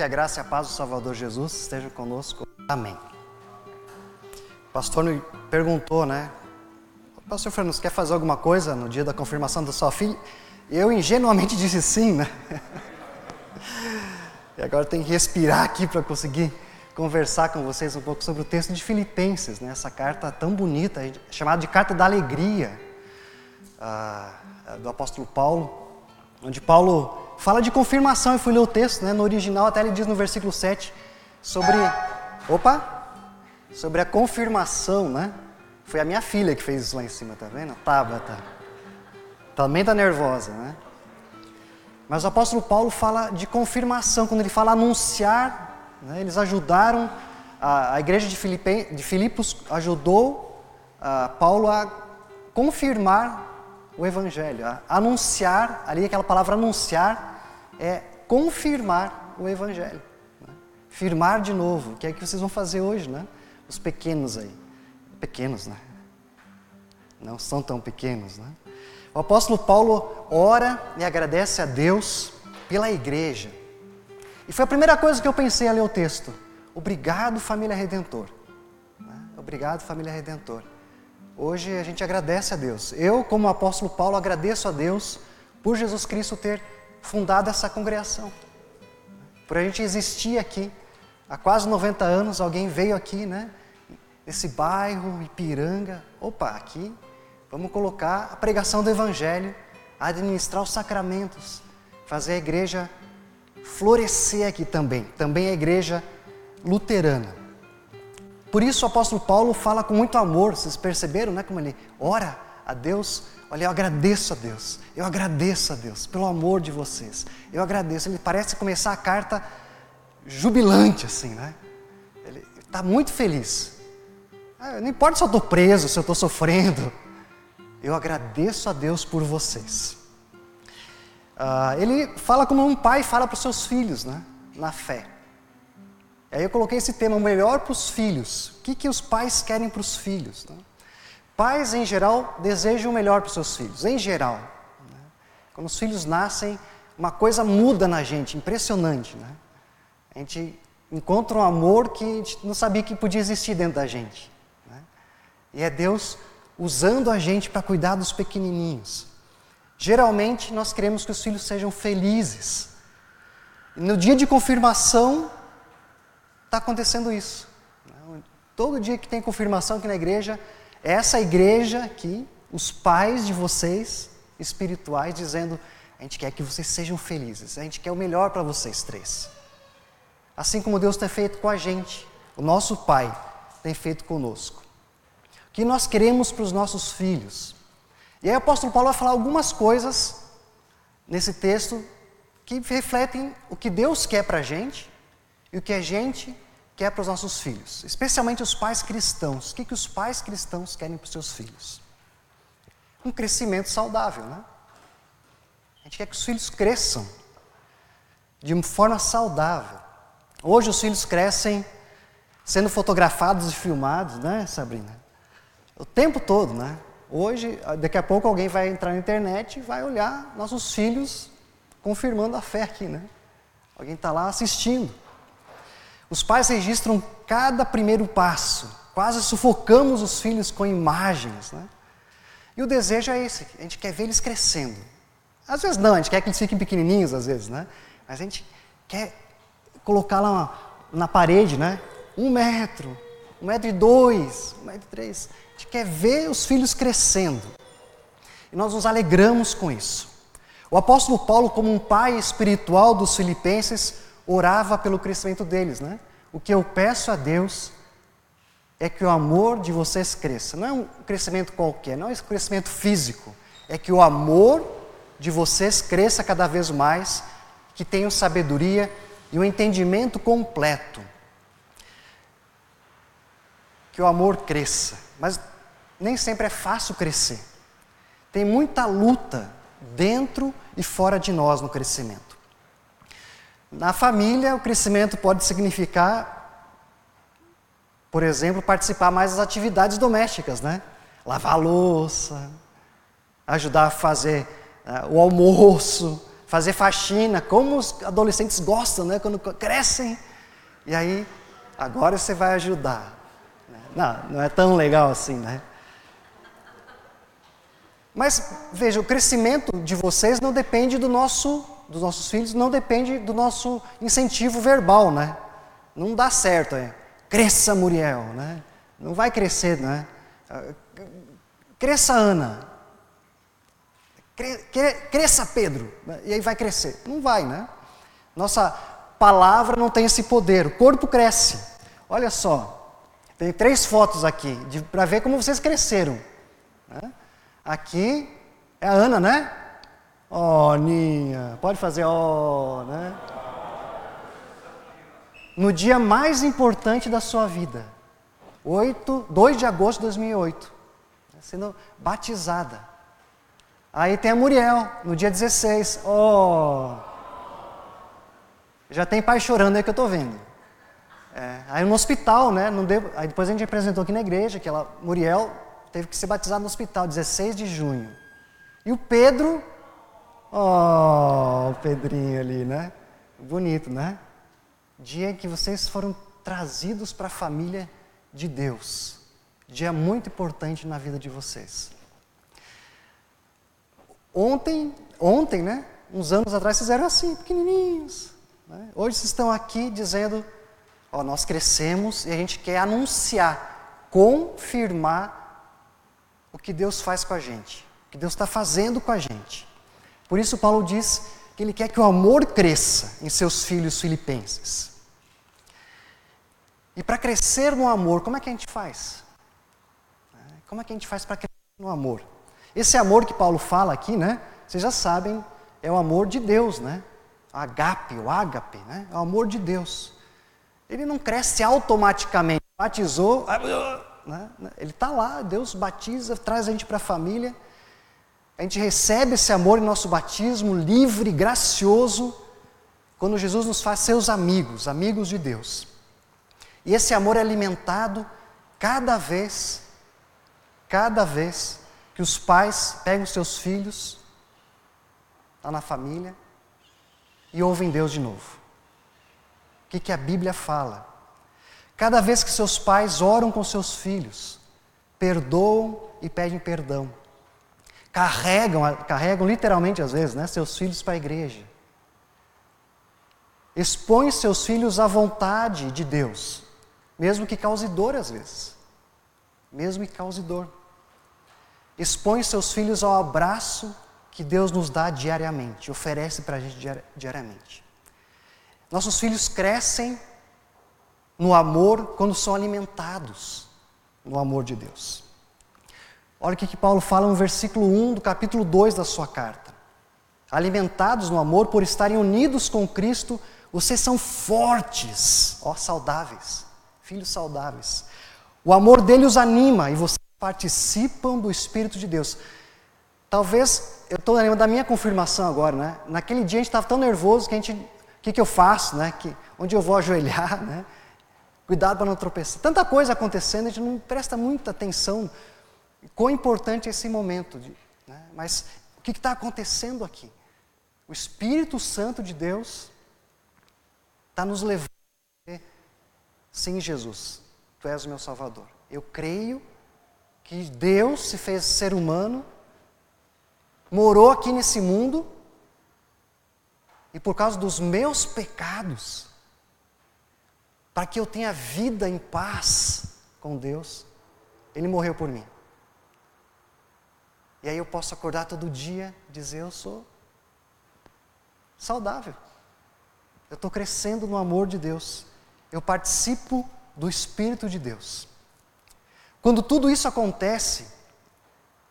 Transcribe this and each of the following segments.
Que a graça e a paz do Salvador Jesus estejam conosco. Amém. O pastor me perguntou, né? Pastor Fernando, quer fazer alguma coisa no dia da confirmação da sua filha? Eu ingenuamente disse sim, né? E agora tem que respirar aqui para conseguir conversar com vocês um pouco sobre o texto de Filipenses, né? essa carta tão bonita, chamada de Carta da Alegria, ah, do apóstolo Paulo, onde Paulo fala de confirmação. Eu fui ler o texto, né? no original até ele diz no versículo 7 sobre. Opa! Sobre a confirmação, né? Foi a minha filha que fez isso lá em cima, tá vendo? Tabata. Também tá nervosa, né? Mas o apóstolo Paulo fala de confirmação, quando ele fala anunciar, né, eles ajudaram, a, a igreja de, Filipe, de Filipos ajudou a Paulo a confirmar o evangelho, a anunciar, ali aquela palavra anunciar é confirmar o evangelho. Né? Firmar de novo, que é o que vocês vão fazer hoje, né? Os pequenos aí. Pequenos, né? Não são tão pequenos, né? O apóstolo Paulo ora e agradece a Deus pela igreja. E foi a primeira coisa que eu pensei a ler o texto. Obrigado, família Redentor. Né? Obrigado, família Redentor. Hoje a gente agradece a Deus. Eu, como apóstolo Paulo, agradeço a Deus por Jesus Cristo ter fundado essa congregação. Por a gente existir aqui. Há quase 90 anos, alguém veio aqui, né? Nesse bairro, Ipiranga. Opa, aqui Vamos colocar a pregação do Evangelho, administrar os sacramentos, fazer a igreja florescer aqui também, também a igreja luterana. Por isso o apóstolo Paulo fala com muito amor, vocês perceberam, né? Como ele ora a Deus, olha, eu agradeço a Deus, eu agradeço a Deus pelo amor de vocês, eu agradeço. Ele parece começar a carta jubilante, assim, né? Ele está muito feliz. Ah, não importa se eu estou preso, se eu estou sofrendo, eu agradeço a Deus por vocês. Uh, ele fala como um pai fala para os seus filhos, né? na fé. E aí eu coloquei esse tema, o melhor para os filhos. O que, que os pais querem para os filhos? Né? Pais, em geral, desejam o melhor para os seus filhos, em geral. Né? Quando os filhos nascem, uma coisa muda na gente, impressionante. Né? A gente encontra um amor que a gente não sabia que podia existir dentro da gente. Né? E é Deus usando a gente para cuidar dos pequenininhos. Geralmente nós queremos que os filhos sejam felizes. E no dia de confirmação está acontecendo isso. Todo dia que tem confirmação aqui na igreja, essa igreja aqui, os pais de vocês espirituais dizendo: a gente quer que vocês sejam felizes, a gente quer o melhor para vocês três. Assim como Deus tem feito com a gente, o nosso Pai tem feito conosco que nós queremos para os nossos filhos. E aí o apóstolo Paulo vai falar algumas coisas nesse texto que refletem o que Deus quer para a gente e o que a gente quer para os nossos filhos, especialmente os pais cristãos. O que, que os pais cristãos querem para os seus filhos? Um crescimento saudável, né? A gente quer que os filhos cresçam de uma forma saudável. Hoje os filhos crescem sendo fotografados e filmados, né, Sabrina? O tempo todo, né? Hoje, daqui a pouco alguém vai entrar na internet e vai olhar nossos filhos confirmando a fé aqui, né? Alguém está lá assistindo. Os pais registram cada primeiro passo, quase sufocamos os filhos com imagens, né? E o desejo é esse, a gente quer ver eles crescendo. Às vezes não, a gente quer que eles fiquem pequenininhos, às vezes, né? Mas a gente quer colocar lá na parede, né? Um metro, um metro e dois, um metro e três gente quer ver os filhos crescendo. E nós nos alegramos com isso. O apóstolo Paulo, como um pai espiritual dos filipenses, orava pelo crescimento deles, né? O que eu peço a Deus é que o amor de vocês cresça. Não é um crescimento qualquer, não é um crescimento físico. É que o amor de vocês cresça cada vez mais, que tenham sabedoria e um entendimento completo. Que o amor cresça. Mas nem sempre é fácil crescer. Tem muita luta dentro e fora de nós no crescimento. Na família, o crescimento pode significar, por exemplo, participar mais das atividades domésticas, né? Lavar louça, ajudar a fazer uh, o almoço, fazer faxina, como os adolescentes gostam, né? Quando crescem. E aí, agora você vai ajudar. Não, não é tão legal assim, né? Mas veja, o crescimento de vocês não depende do nosso, dos nossos filhos, não depende do nosso incentivo verbal, né? Não dá certo, é. Cresça, Muriel, né? Não vai crescer, né? Cresça, Ana. Cresça, Pedro. E aí vai crescer. Não vai, né? Nossa palavra não tem esse poder. O corpo cresce. Olha só. Tem três fotos aqui para ver como vocês cresceram. Né? Aqui é a Ana, né? Ó, oh, Ninha, pode fazer ó, oh, né? No dia mais importante da sua vida, 8, 2 de agosto de 2008, sendo batizada. Aí tem a Muriel, no dia 16, ó. Oh. Já tem pai chorando aí que eu estou vendo. É, aí no hospital, né? Deu, aí depois a gente apresentou aqui na igreja que ela, Muriel teve que ser batizado no hospital, 16 de junho. E o Pedro, oh, o Pedrinho ali, né? Bonito, né? Dia em que vocês foram trazidos para a família de Deus. Dia muito importante na vida de vocês. Ontem, ontem, né? Uns anos atrás vocês eram assim, pequenininhos. Né? Hoje vocês estão aqui dizendo, ó, nós crescemos e a gente quer anunciar, confirmar o que Deus faz com a gente, o que Deus está fazendo com a gente. Por isso, Paulo diz que ele quer que o amor cresça em seus filhos filipenses. E para crescer no amor, como é que a gente faz? Como é que a gente faz para crescer no amor? Esse amor que Paulo fala aqui, né? Vocês já sabem, é o amor de Deus, né? Agape, o ágape, né? É o amor de Deus. Ele não cresce automaticamente. Batizou, né? Ele está lá, Deus batiza, traz a gente para a família. A gente recebe esse amor em nosso batismo, livre, gracioso, quando Jesus nos faz seus amigos, amigos de Deus. E esse amor é alimentado cada vez, cada vez que os pais pegam seus filhos lá na família e ouvem Deus de novo. O que, que a Bíblia fala? Cada vez que seus pais oram com seus filhos, perdoam e pedem perdão. Carregam, carregam literalmente às vezes, né, seus filhos para a igreja. Expõe seus filhos à vontade de Deus, mesmo que cause dor às vezes. Mesmo que cause dor. Expõe seus filhos ao abraço que Deus nos dá diariamente, oferece para a gente diariamente. Nossos filhos crescem no amor quando são alimentados no amor de Deus. Olha o que, que Paulo fala no versículo 1 do capítulo 2 da sua carta. Alimentados no amor por estarem unidos com Cristo, vocês são fortes, ó, saudáveis, filhos saudáveis. O amor dele os anima e vocês participam do Espírito de Deus. Talvez, eu estou lembrando da minha confirmação agora, né? Naquele dia a gente estava tão nervoso que a gente, o que, que eu faço, né? Que, onde eu vou ajoelhar, né? Cuidado para não tropeçar. Tanta coisa acontecendo, a gente não presta muita atenção. Quão importante é esse momento. De, né? Mas o que está acontecendo aqui? O Espírito Santo de Deus está nos levando a dizer, sim, Jesus, Tu és o meu Salvador. Eu creio que Deus se fez ser humano, morou aqui nesse mundo, e por causa dos meus pecados, para que eu tenha vida em paz com Deus, Ele morreu por mim. E aí eu posso acordar todo dia e dizer: Eu sou saudável. Eu estou crescendo no amor de Deus. Eu participo do Espírito de Deus. Quando tudo isso acontece,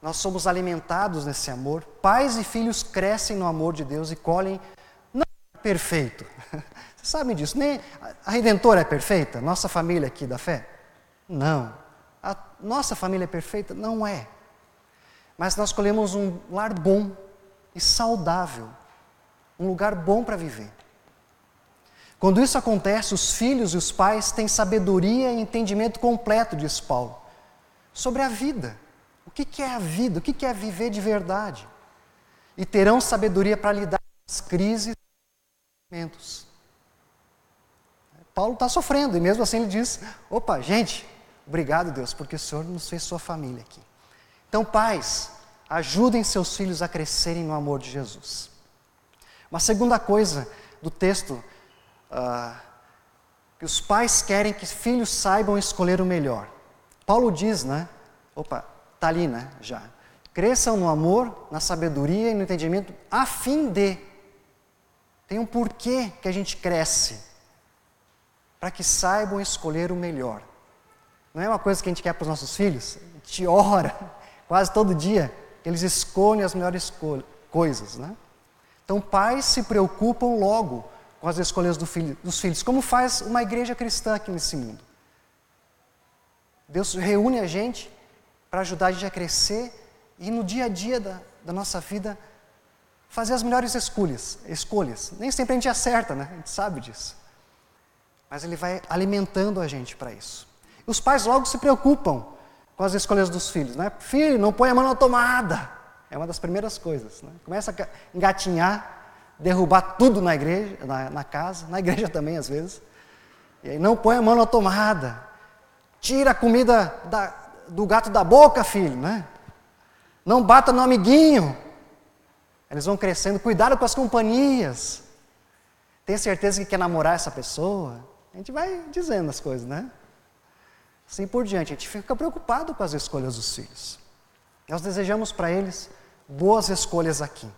nós somos alimentados nesse amor. Pais e filhos crescem no amor de Deus e colhem não perfeito, Vocês sabem disso. Nem a Redentora é perfeita? Nossa família aqui da fé? Não. A nossa família é perfeita? Não é. Mas nós escolhemos um lar bom e saudável. Um lugar bom para viver. Quando isso acontece, os filhos e os pais têm sabedoria e entendimento completo, diz Paulo, sobre a vida. O que é a vida? O que é viver de verdade? E terão sabedoria para lidar com as crises e momentos. Paulo está sofrendo, e mesmo assim ele diz: opa, gente, obrigado Deus, porque o Senhor nos fez sua família aqui. Então, pais, ajudem seus filhos a crescerem no amor de Jesus. Uma segunda coisa do texto, uh, que os pais querem que filhos saibam escolher o melhor. Paulo diz, né? Opa, está ali, né? Já. Cresçam no amor, na sabedoria e no entendimento, a fim de. Tem um porquê que a gente cresce para que saibam escolher o melhor. Não é uma coisa que a gente quer para os nossos filhos? A gente ora quase todo dia eles escolhem as melhores coisas. Né? Então, pais se preocupam logo com as escolhas do filho, dos filhos, como faz uma igreja cristã aqui nesse mundo. Deus reúne a gente para ajudar a gente a crescer e no dia a dia da, da nossa vida fazer as melhores escolhas, escolhas. Nem sempre a gente acerta, né? A gente sabe disso. Mas ele vai alimentando a gente para isso. Os pais logo se preocupam com as escolhas dos filhos, né? Filho, não põe a mão na tomada. É uma das primeiras coisas. Né? Começa a engatinhar, derrubar tudo na igreja, na, na casa, na igreja também às vezes. E aí não põe a mão na tomada. Tira a comida da, do gato da boca, filho, né? Não bata no amiguinho. Eles vão crescendo, cuidado com as companhias. Tem certeza que quer namorar essa pessoa? A gente vai dizendo as coisas, né? Assim por diante, a gente fica preocupado com as escolhas dos filhos. Nós desejamos para eles boas escolhas aqui.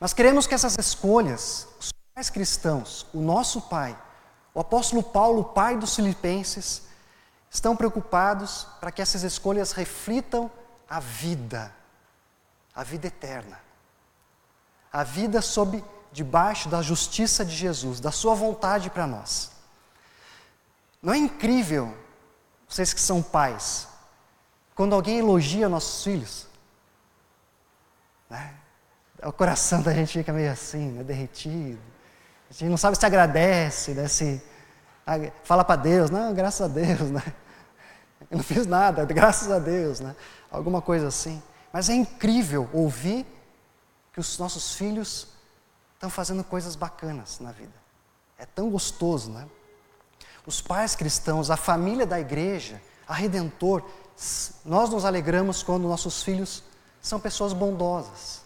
Mas queremos que essas escolhas, os pais cristãos, o nosso pai, o apóstolo Paulo, pai dos filipenses, estão preocupados para que essas escolhas reflitam a vida, a vida eterna. A vida sob debaixo da justiça de Jesus, da sua vontade para nós. Não é incrível, vocês que são pais, quando alguém elogia nossos filhos? Né? O coração da gente fica meio assim, né, derretido. A gente não sabe se agradece, né, se fala para Deus, não, graças a Deus, né? Eu não fiz nada, graças a Deus, né? Alguma coisa assim. Mas é incrível ouvir que os nossos filhos estão fazendo coisas bacanas na vida. É tão gostoso, né? Os pais cristãos, a família da igreja, a Redentor, nós nos alegramos quando nossos filhos são pessoas bondosas,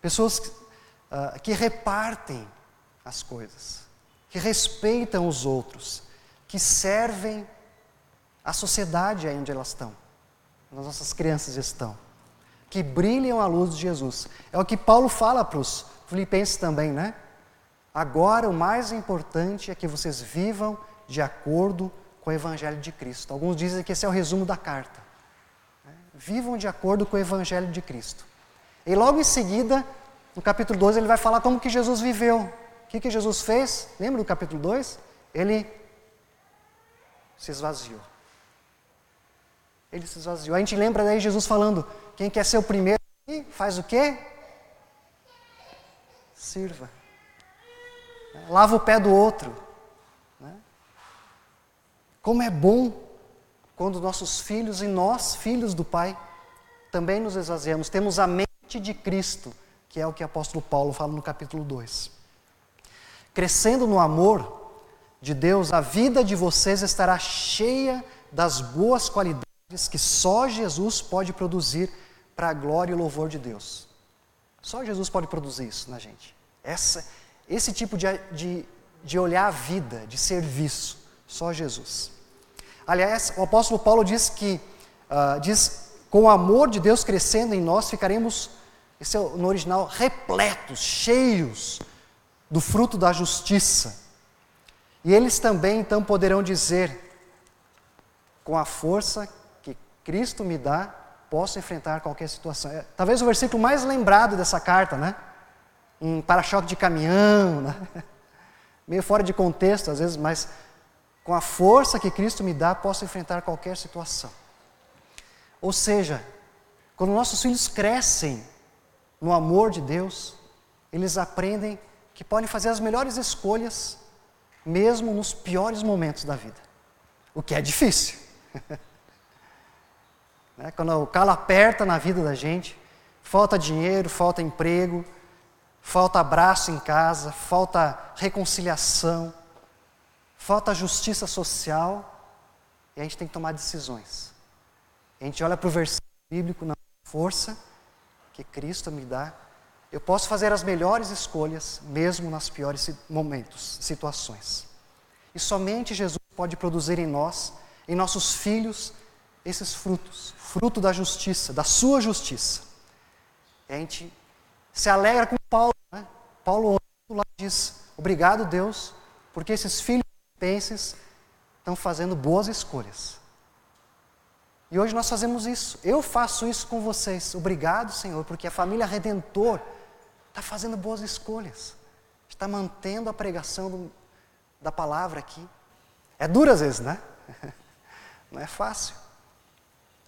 pessoas uh, que repartem as coisas, que respeitam os outros, que servem a sociedade aí onde elas estão, onde as nossas crianças estão, que brilham a luz de Jesus. É o que Paulo fala para os filipenses também, né? Agora o mais importante é que vocês vivam de acordo com o Evangelho de Cristo. Alguns dizem que esse é o resumo da carta. Né? Vivam de acordo com o Evangelho de Cristo. E logo em seguida, no capítulo 2, ele vai falar como que Jesus viveu. O que, que Jesus fez? Lembra do capítulo 2? Ele se esvaziou ele se esvaziou. A gente lembra daí Jesus falando: quem quer ser o primeiro faz o quê? Sirva. Lava o pé do outro. Como é bom quando nossos filhos e nós, filhos do Pai, também nos esvaziamos. Temos a mente de Cristo, que é o que o apóstolo Paulo fala no capítulo 2. Crescendo no amor de Deus, a vida de vocês estará cheia das boas qualidades que só Jesus pode produzir para a glória e louvor de Deus. Só Jesus pode produzir isso na gente. Essa, esse tipo de, de, de olhar a vida, de serviço, só Jesus. Aliás, o apóstolo Paulo diz que, uh, diz, com o amor de Deus crescendo em nós, ficaremos, esse é no original, repletos, cheios do fruto da justiça. E eles também então poderão dizer, com a força Cristo me dá, posso enfrentar qualquer situação. É, talvez o versículo mais lembrado dessa carta, né? Em para-choque de caminhão, né? meio fora de contexto às vezes, mas com a força que Cristo me dá, posso enfrentar qualquer situação. Ou seja, quando nossos filhos crescem no amor de Deus, eles aprendem que podem fazer as melhores escolhas, mesmo nos piores momentos da vida. O que é difícil. Né? Quando o calo aperta na vida da gente, falta dinheiro, falta emprego, falta abraço em casa, falta reconciliação, falta justiça social, e a gente tem que tomar decisões. A gente olha para o versículo bíblico na força que Cristo me dá, eu posso fazer as melhores escolhas, mesmo nas piores momentos, situações. E somente Jesus pode produzir em nós, em nossos filhos, esses frutos fruto da justiça, da sua justiça. E a gente se alegra com Paulo. Né? Paulo lá diz: Obrigado, Deus, porque esses filhos penses estão fazendo boas escolhas. E hoje nós fazemos isso. Eu faço isso com vocês. Obrigado, Senhor, porque a família Redentor está fazendo boas escolhas. Está mantendo a pregação do, da palavra aqui. É duro às vezes, né? Não é fácil.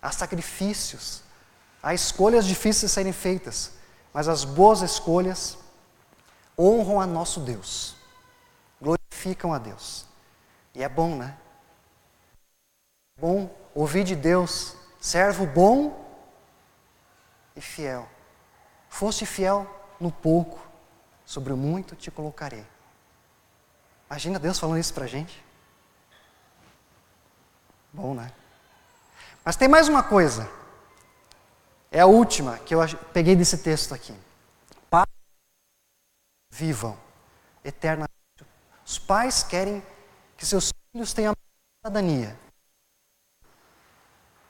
Há sacrifícios, há escolhas difíceis de serem feitas, mas as boas escolhas honram a nosso Deus, glorificam a Deus. E é bom, né? Bom ouvir de Deus, servo bom e fiel. Foste fiel no pouco, sobre o muito te colocarei. Imagina Deus falando isso para a gente. Bom, né? Mas tem mais uma coisa. É a última que eu peguei desse texto aqui. Pais vivam eternamente. Os pais querem que seus filhos tenham a cidadania.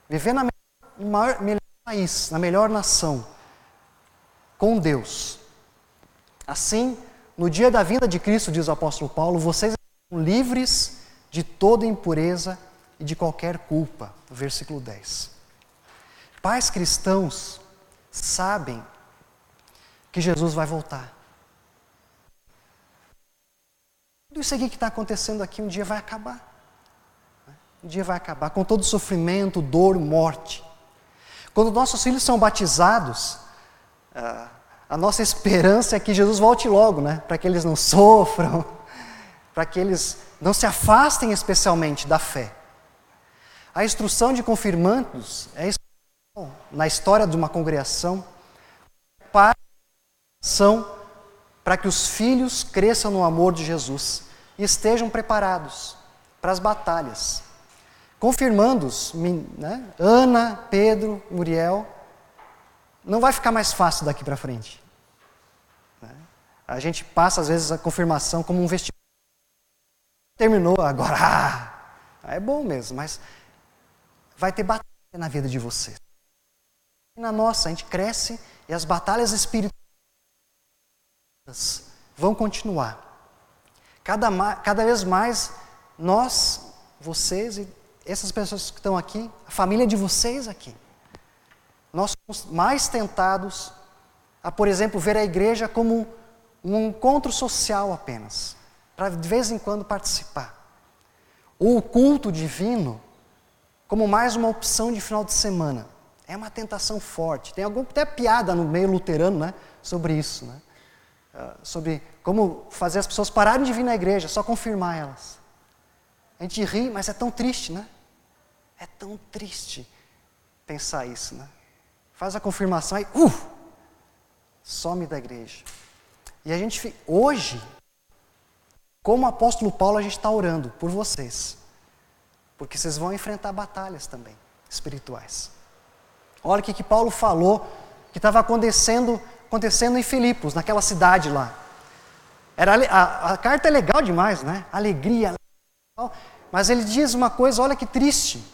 Viver na melhor, melhor país, na melhor nação, com Deus. Assim, no dia da vinda de Cristo, diz o apóstolo Paulo, vocês são livres de toda impureza e de qualquer culpa. Versículo 10. Pais cristãos sabem que Jesus vai voltar. Tudo isso aqui que está acontecendo aqui um dia vai acabar. Um dia vai acabar com todo sofrimento, dor, morte. Quando nossos filhos são batizados, a nossa esperança é que Jesus volte logo, né? Para que eles não sofram, para que eles não se afastem especialmente da fé. A instrução de confirmandos é na história de uma congregação para que os filhos cresçam no amor de Jesus e estejam preparados para as batalhas. Confirmandos, né? Ana, Pedro, Muriel, não vai ficar mais fácil daqui para frente. Né? A gente passa, às vezes, a confirmação como um vestibular. Terminou agora, ah, é bom mesmo, mas vai ter batalha na vida de vocês. E na nossa, a gente cresce e as batalhas espirituais vão continuar. Cada, cada vez mais, nós, vocês e essas pessoas que estão aqui, a família de vocês aqui, nós somos mais tentados a, por exemplo, ver a igreja como um encontro social apenas, para de vez em quando participar. Ou o culto divino como mais uma opção de final de semana. É uma tentação forte. Tem até piada no meio luterano né, sobre isso. Né? Uh, sobre como fazer as pessoas pararem de vir na igreja, só confirmar elas. A gente ri, mas é tão triste, né? É tão triste pensar isso, né? Faz a confirmação e, uh, some da igreja. E a gente, hoje, como apóstolo Paulo, a gente está orando por vocês. Porque vocês vão enfrentar batalhas também espirituais. Olha o que, que Paulo falou que estava acontecendo, acontecendo em Filipos, naquela cidade lá. Era, a, a carta é legal demais, né? Alegria, mas ele diz uma coisa, olha que triste.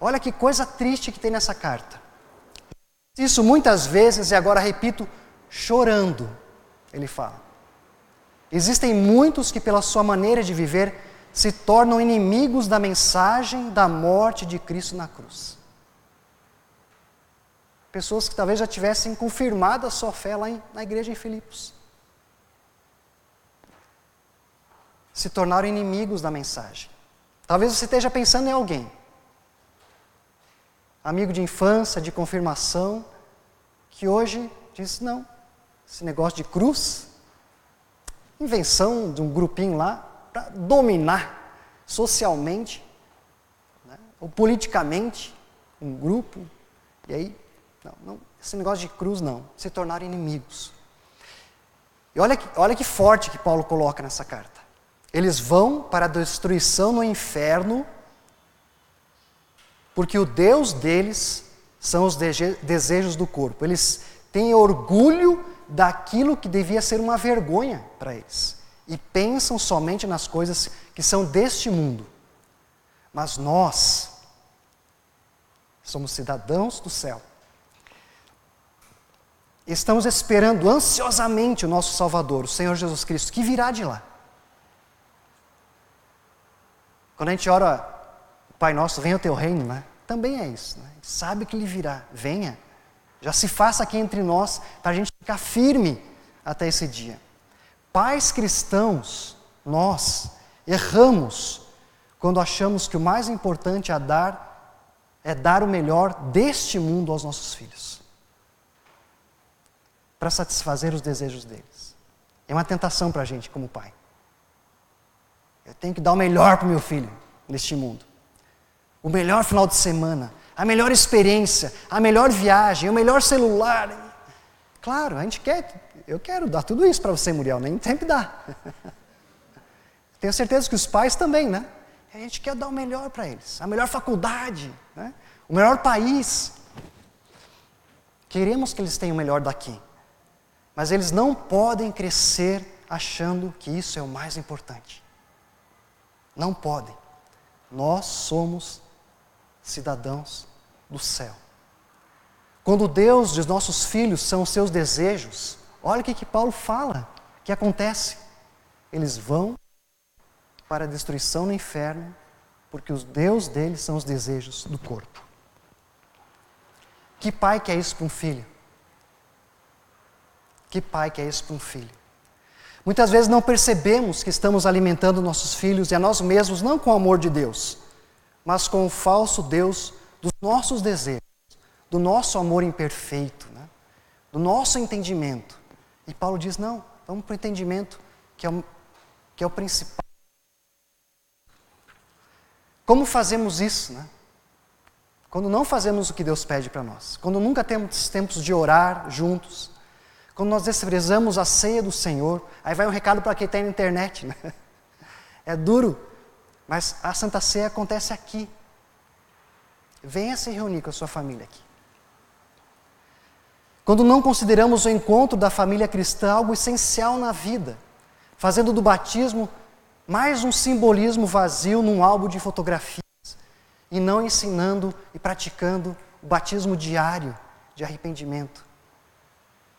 Olha que coisa triste que tem nessa carta. Isso muitas vezes, e agora repito, chorando, ele fala. Existem muitos que, pela sua maneira de viver, se tornam inimigos da mensagem da morte de Cristo na cruz. Pessoas que talvez já tivessem confirmado a sua fé lá em, na igreja em Filipos. Se tornaram inimigos da mensagem. Talvez você esteja pensando em alguém, amigo de infância, de confirmação, que hoje diz: não, esse negócio de cruz, invenção de um grupinho lá, para dominar socialmente né, ou politicamente um grupo. E aí, não, não, esse negócio de cruz não, se tornaram inimigos. E olha que, olha que forte que Paulo coloca nessa carta. Eles vão para a destruição no inferno, porque o Deus deles são os desejos do corpo. Eles têm orgulho daquilo que devia ser uma vergonha para eles. E pensam somente nas coisas que são deste mundo. Mas nós somos cidadãos do céu. Estamos esperando ansiosamente o nosso Salvador, o Senhor Jesus Cristo, que virá de lá. Quando a gente ora, Pai Nosso, venha o teu reino, né? Também é isso. Né? Sabe que Ele virá. Venha. Já se faça aqui entre nós, para a gente ficar firme até esse dia. Pais cristãos, nós erramos quando achamos que o mais importante a dar é dar o melhor deste mundo aos nossos filhos, para satisfazer os desejos deles. É uma tentação para a gente, como pai. Eu tenho que dar o melhor para o meu filho neste mundo. O melhor final de semana, a melhor experiência, a melhor viagem, o melhor celular. Claro, a gente quer, eu quero dar tudo isso para você, Muriel, nem sempre dá. Tenho certeza que os pais também, né? A gente quer dar o melhor para eles, a melhor faculdade, né? o melhor país. Queremos que eles tenham o melhor daqui, mas eles não podem crescer achando que isso é o mais importante. Não podem. Nós somos cidadãos do céu. Quando Deus diz nossos filhos são os seus desejos, olha o que, que Paulo fala que acontece. Eles vão para a destruição no inferno, porque os Deus deles são os desejos do corpo. Que pai quer isso para um filho? Que pai quer isso para um filho? Muitas vezes não percebemos que estamos alimentando nossos filhos e a nós mesmos não com o amor de Deus, mas com o falso Deus dos nossos desejos, do nosso amor imperfeito, né? do nosso entendimento. E Paulo diz: não, vamos para o entendimento que é o, que é o principal. Como fazemos isso, né? Quando não fazemos o que Deus pede para nós, quando nunca temos tempos de orar juntos, quando nós desprezamos a ceia do Senhor, aí vai um recado para quem está na internet, né? É duro, mas a Santa Ceia acontece aqui. Venha se reunir com a sua família aqui. Quando não consideramos o encontro da família cristã algo essencial na vida, fazendo do batismo mais um simbolismo vazio num álbum de fotografias e não ensinando e praticando o batismo diário de arrependimento,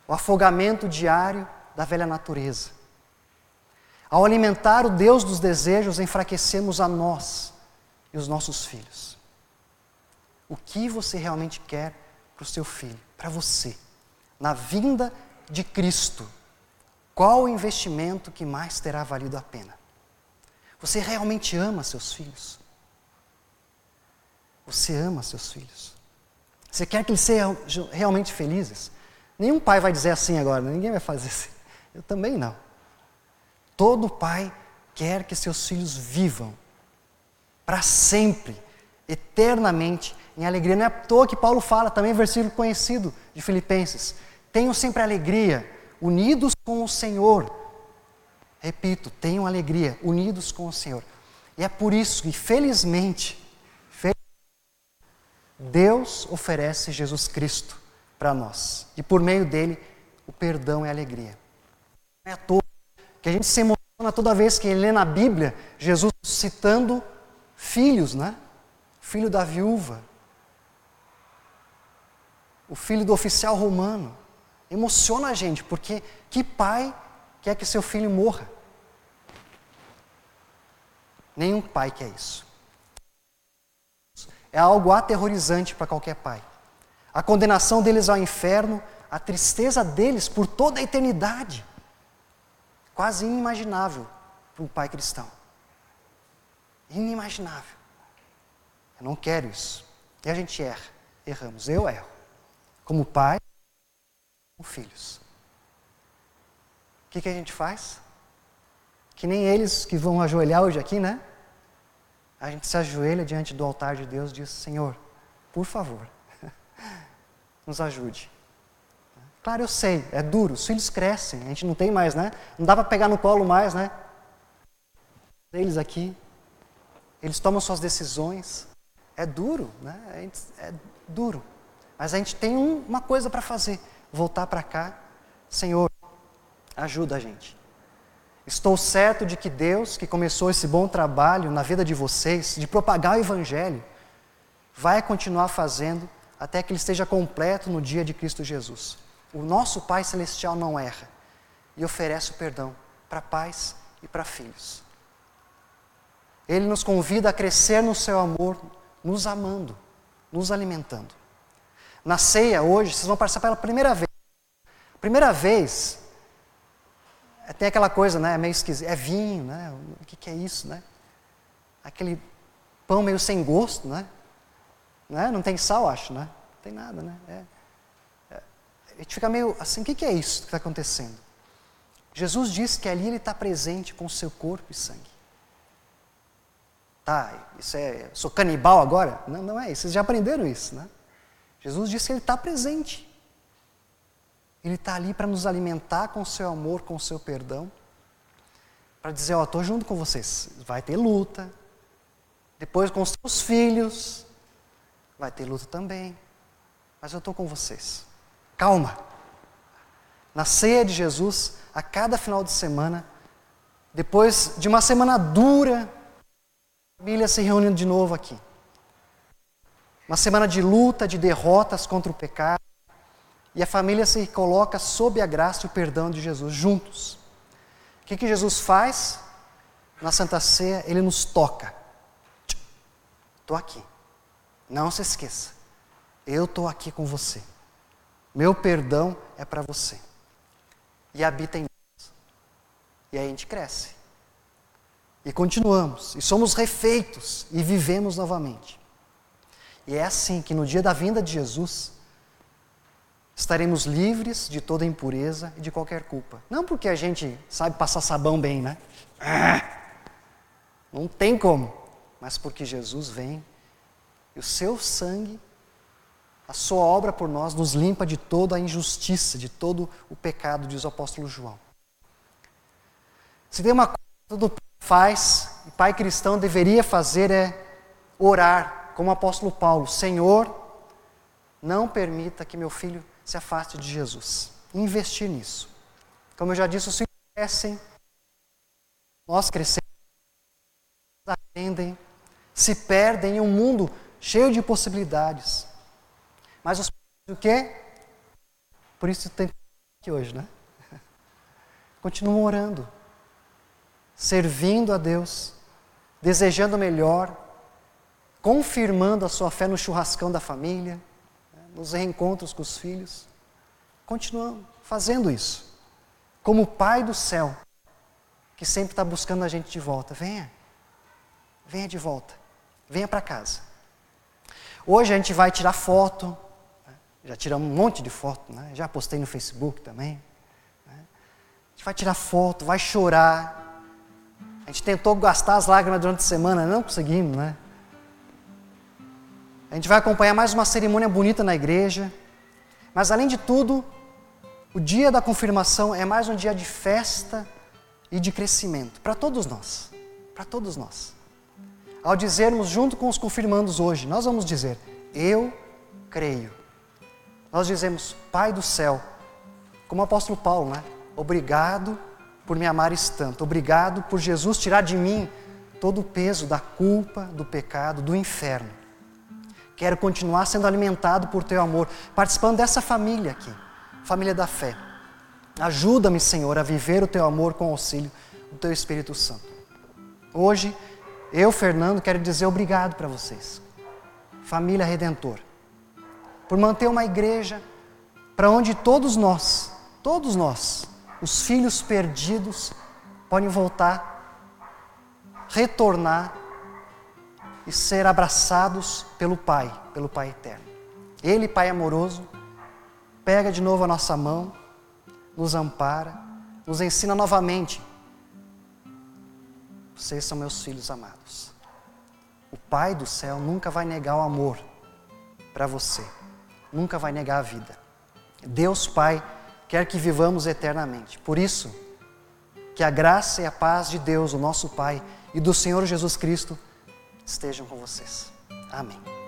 o afogamento diário da velha natureza. Ao alimentar o Deus dos desejos, enfraquecemos a nós e os nossos filhos. O que você realmente quer para o seu filho, para você, na vinda de Cristo? Qual o investimento que mais terá valido a pena? Você realmente ama seus filhos? Você ama seus filhos? Você quer que eles sejam realmente felizes? Nenhum pai vai dizer assim agora, ninguém vai fazer assim. Eu também não. Todo pai quer que seus filhos vivam para sempre, eternamente, em alegria. Não é à toa que Paulo fala também, versículo conhecido de Filipenses: tenham sempre alegria, unidos com o Senhor. Repito, tenham alegria, unidos com o Senhor. E é por isso que, felizmente, Deus oferece Jesus Cristo para nós. E por meio dele, o perdão e a alegria. Não é à toa que a gente se emociona toda vez que lê na Bíblia Jesus citando filhos, né? Filho da viúva, o filho do oficial romano. Emociona a gente, porque que pai quer que seu filho morra. Nenhum pai quer isso. É algo aterrorizante para qualquer pai. A condenação deles ao inferno, a tristeza deles por toda a eternidade. Quase inimaginável para um pai cristão. Inimaginável. Eu não quero isso. E a gente erra. Erramos. Eu erro. Como pai, como filhos. O que, que a gente faz? Que nem eles que vão ajoelhar hoje aqui, né? A gente se ajoelha diante do altar de Deus e diz: Senhor, por favor, nos ajude. Claro, eu sei, é duro, os filhos crescem, a gente não tem mais, né? Não dá para pegar no colo mais, né? Eles aqui, eles tomam suas decisões. É duro, né? É duro. Mas a gente tem um, uma coisa para fazer: voltar para cá. Senhor, ajuda a gente. Estou certo de que Deus, que começou esse bom trabalho na vida de vocês, de propagar o Evangelho, vai continuar fazendo até que ele esteja completo no dia de Cristo Jesus. O nosso Pai Celestial não erra e oferece o perdão para pais e para filhos. Ele nos convida a crescer no seu amor, nos amando, nos alimentando. Na ceia hoje, vocês vão participar pela primeira vez. Primeira vez, é, tem aquela coisa, né? Meio esquisito. É vinho, né? O que, que é isso, né? Aquele pão meio sem gosto, né? Né? Não tem sal, acho, né? Não tem nada, né? É, é, a gente fica meio assim, o que, que é isso que está acontecendo? Jesus disse que ali ele está presente com seu corpo e sangue. Tá, isso é, sou canibal agora? Não, não é isso, vocês já aprenderam isso, né? Jesus disse que ele está presente. Ele está ali para nos alimentar com o seu amor, com o seu perdão. Para dizer, ó, oh, estou junto com vocês. Vai ter luta. Depois com os seus filhos vai ter luta também, mas eu estou com vocês. Calma. Na ceia de Jesus, a cada final de semana, depois de uma semana dura, a família se reunindo de novo aqui. Uma semana de luta, de derrotas contra o pecado, e a família se coloca sob a graça e o perdão de Jesus juntos. O que, que Jesus faz? Na Santa Ceia, ele nos toca. Estou aqui. Não se esqueça, eu estou aqui com você. Meu perdão é para você. E habita em nós. E aí a gente cresce. E continuamos. E somos refeitos. E vivemos novamente. E é assim que no dia da vinda de Jesus, estaremos livres de toda impureza e de qualquer culpa. Não porque a gente sabe passar sabão bem, né? Não tem como. Mas porque Jesus vem o seu sangue, a sua obra por nós, nos limpa de toda a injustiça, de todo o pecado, diz o apóstolo João. Se tem uma coisa que todo pai faz, e pai cristão deveria fazer, é orar, como o apóstolo Paulo: Senhor, não permita que meu filho se afaste de Jesus. Investir nisso. Como eu já disse, os filhos crescem, nós crescemos, aprendem, se perdem em um mundo cheio de possibilidades. Mas os o quê? Por isso tem aqui hoje, né? Continuam orando, servindo a Deus, desejando melhor, confirmando a sua fé no churrascão da família, né? nos reencontros com os filhos. Continuam fazendo isso. Como o Pai do céu, que sempre está buscando a gente de volta. Venha, venha de volta, venha para casa. Hoje a gente vai tirar foto, né? já tiramos um monte de foto, né? já postei no Facebook também. Né? A gente vai tirar foto, vai chorar. A gente tentou gastar as lágrimas durante a semana, não conseguimos, né? A gente vai acompanhar mais uma cerimônia bonita na igreja. Mas além de tudo, o dia da confirmação é mais um dia de festa e de crescimento para todos nós. Para todos nós. Ao dizermos junto com os confirmandos hoje, nós vamos dizer: Eu creio. Nós dizemos: Pai do céu, como o apóstolo Paulo, né? Obrigado por me amares tanto. Obrigado por Jesus tirar de mim todo o peso da culpa, do pecado, do inferno. Quero continuar sendo alimentado por teu amor, participando dessa família aqui, família da fé. Ajuda-me, Senhor, a viver o teu amor com o auxílio do teu Espírito Santo. Hoje eu, Fernando, quero dizer obrigado para vocês, família Redentor, por manter uma igreja para onde todos nós, todos nós, os filhos perdidos, podem voltar, retornar e ser abraçados pelo Pai, pelo Pai eterno. Ele, Pai amoroso, pega de novo a nossa mão, nos ampara, nos ensina novamente vocês são meus filhos amados. O Pai do céu nunca vai negar o amor para você, nunca vai negar a vida. Deus Pai quer que vivamos eternamente. Por isso, que a graça e a paz de Deus, o nosso Pai, e do Senhor Jesus Cristo estejam com vocês. Amém.